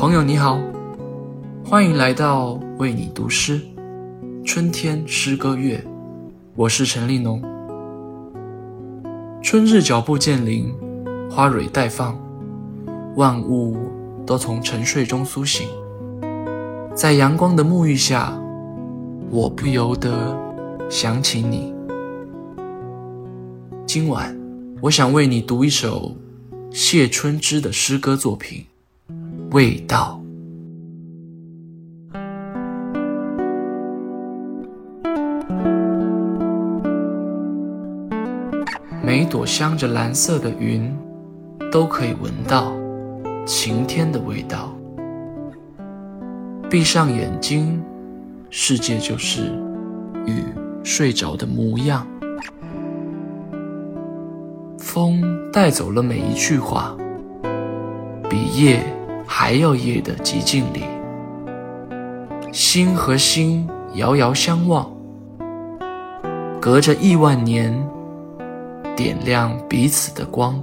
朋友你好，欢迎来到为你读诗，春天诗歌月，我是陈立农。春日脚步渐临，花蕊待放，万物都从沉睡中苏醒，在阳光的沐浴下，我不由得想起你。今晚，我想为你读一首谢春之的诗歌作品。味道，每朵镶着蓝色的云，都可以闻到晴天的味道。闭上眼睛，世界就是雨睡着的模样。风带走了每一句话，比夜。还要夜的寂静里，心和心遥遥相望，隔着亿万年，点亮彼此的光。